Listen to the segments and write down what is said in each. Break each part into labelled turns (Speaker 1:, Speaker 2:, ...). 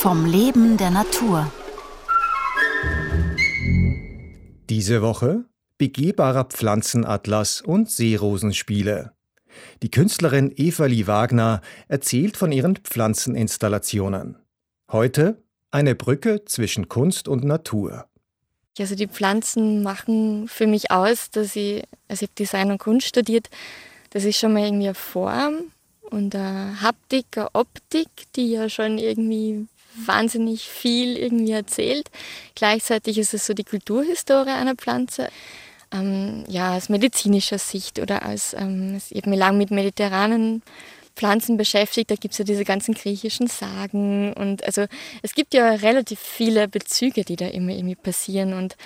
Speaker 1: vom Leben der Natur.
Speaker 2: Diese Woche begehbarer Pflanzenatlas und Seerosenspiele. Die Künstlerin Evali Wagner erzählt von ihren Pflanzeninstallationen. Heute eine Brücke zwischen Kunst und Natur.
Speaker 3: Also die Pflanzen machen für mich aus, dass ich, also ich habe Design und Kunst studiert, dass ich schon mal irgendwie eine Form und eine Haptik, eine Optik, die ja schon irgendwie wahnsinnig viel irgendwie erzählt. Gleichzeitig ist es so die Kulturhistorie einer Pflanze. Ähm, ja, aus medizinischer Sicht oder als, ähm, ich habe mich lange mit mediterranen Pflanzen beschäftigt. Da gibt es ja diese ganzen griechischen Sagen und also es gibt ja relativ viele Bezüge, die da immer irgendwie passieren und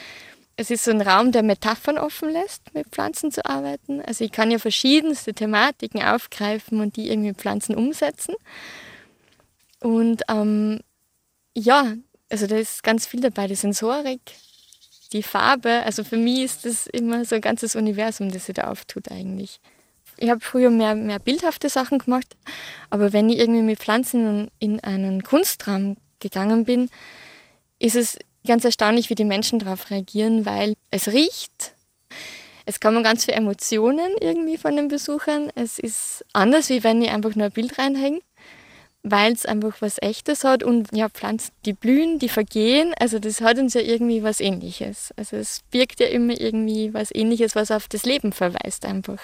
Speaker 3: es ist so ein Raum, der Metaphern offen lässt, mit Pflanzen zu arbeiten. Also ich kann ja verschiedenste Thematiken aufgreifen und die irgendwie mit Pflanzen umsetzen. Und ähm, ja, also da ist ganz viel dabei, die Sensorik, die Farbe. Also für mich ist das immer so ein ganzes Universum, das sich da auftut eigentlich. Ich habe früher mehr, mehr bildhafte Sachen gemacht, aber wenn ich irgendwie mit Pflanzen in einen Kunstraum gegangen bin, ist es ganz erstaunlich, wie die Menschen darauf reagieren, weil es riecht. Es kommen ganz viele Emotionen irgendwie von den Besuchern. Es ist anders, wie wenn ich einfach nur ein Bild reinhänge weil es einfach was Echtes hat und ja, Pflanzen, die blühen, die vergehen, also das hat uns ja irgendwie was Ähnliches. Also es birgt ja immer irgendwie was Ähnliches, was auf das Leben verweist einfach.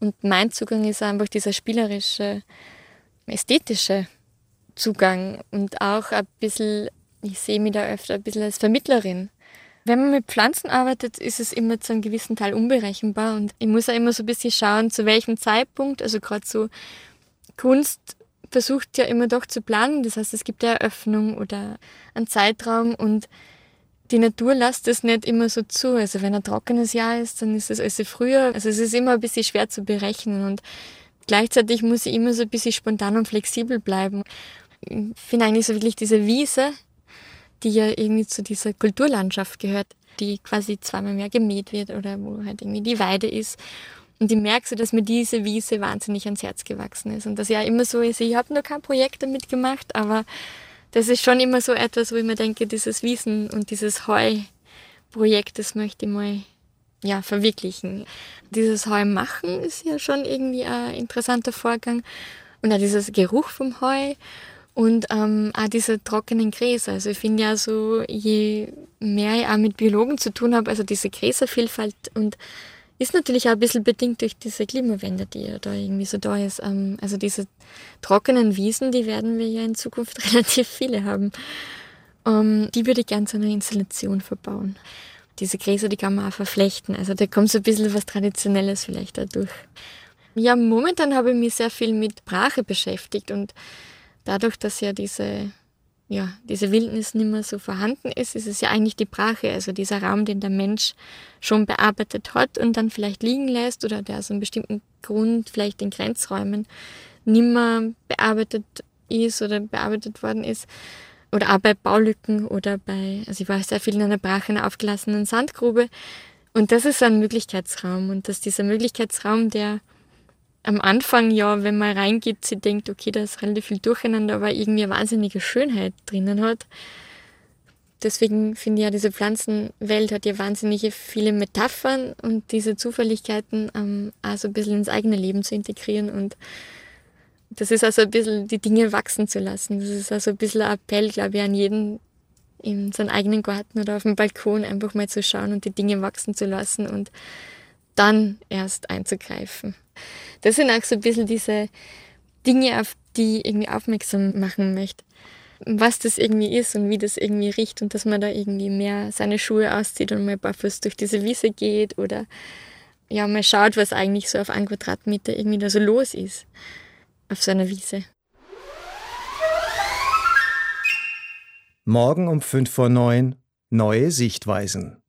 Speaker 3: Und mein Zugang ist einfach dieser spielerische, ästhetische Zugang und auch ein bisschen, ich sehe mich da öfter ein bisschen als Vermittlerin. Wenn man mit Pflanzen arbeitet, ist es immer zu einem gewissen Teil unberechenbar und ich muss auch immer so ein bisschen schauen, zu welchem Zeitpunkt, also gerade so Kunst versucht ja immer doch zu planen. Das heißt, es gibt eine Eröffnung oder einen Zeitraum und die Natur lässt es nicht immer so zu. Also wenn ein trockenes Jahr ist, dann ist es also früher. Also es ist immer ein bisschen schwer zu berechnen und gleichzeitig muss ich immer so ein bisschen spontan und flexibel bleiben. Ich finde eigentlich so wirklich diese Wiese, die ja irgendwie zu dieser Kulturlandschaft gehört, die quasi zweimal mehr gemäht wird oder wo halt irgendwie die Weide ist. Und ich merke so, dass mir diese Wiese wahnsinnig ans Herz gewachsen ist. Und dass ja immer so ist, ich habe noch kein Projekt damit gemacht, aber das ist schon immer so etwas, wo ich mir denke, dieses Wiesen und dieses Heu-Projekt, das möchte ich mal ja, verwirklichen. Dieses Heu machen ist ja schon irgendwie ein interessanter Vorgang. Und auch dieser Geruch vom Heu und ähm, auch diese trockenen Gräser. Also ich finde ja so, je mehr ich auch mit Biologen zu tun habe, also diese Gräservielfalt und ist natürlich auch ein bisschen bedingt durch diese Klimawende, die ja da irgendwie so da ist. Ähm, also diese trockenen Wiesen, die werden wir ja in Zukunft relativ viele haben. Ähm, die würde ich gerne zu einer Installation verbauen. Diese Gräser, die kann man auch verflechten. Also da kommt so ein bisschen was Traditionelles vielleicht dadurch. Ja, momentan habe ich mich sehr viel mit Brache beschäftigt und dadurch, dass ja diese ja, diese Wildnis nicht mehr so vorhanden ist, ist es ja eigentlich die Brache, also dieser Raum, den der Mensch schon bearbeitet hat und dann vielleicht liegen lässt oder der aus einem bestimmten Grund vielleicht in Grenzräumen nicht mehr bearbeitet ist oder bearbeitet worden ist. Oder auch bei Baulücken oder bei, also ich war sehr viel in einer Brache, einer aufgelassenen Sandgrube. Und das ist so ein Möglichkeitsraum. Und dass dieser Möglichkeitsraum, der am Anfang ja, wenn man reingeht, sie denkt, okay, da ist relativ viel Durcheinander, aber irgendwie eine wahnsinnige Schönheit drinnen hat. Deswegen finde ich ja, diese Pflanzenwelt hat ja wahnsinnige viele Metaphern und diese Zufälligkeiten ähm, auch so ein bisschen ins eigene Leben zu integrieren und das ist also ein bisschen die Dinge wachsen zu lassen. Das ist also ein bisschen ein Appell, glaube ich, an jeden in seinem eigenen Garten oder auf dem Balkon einfach mal zu schauen und die Dinge wachsen zu lassen und dann erst einzugreifen. Das sind auch so ein bisschen diese Dinge, auf die ich irgendwie aufmerksam machen möchte. Was das irgendwie ist und wie das irgendwie riecht und dass man da irgendwie mehr seine Schuhe auszieht und mal barfuß durch diese Wiese geht oder ja, mal schaut, was eigentlich so auf einen Quadratmeter irgendwie da so los ist auf so Wiese.
Speaker 2: Morgen um 5 vor 9 neue Sichtweisen.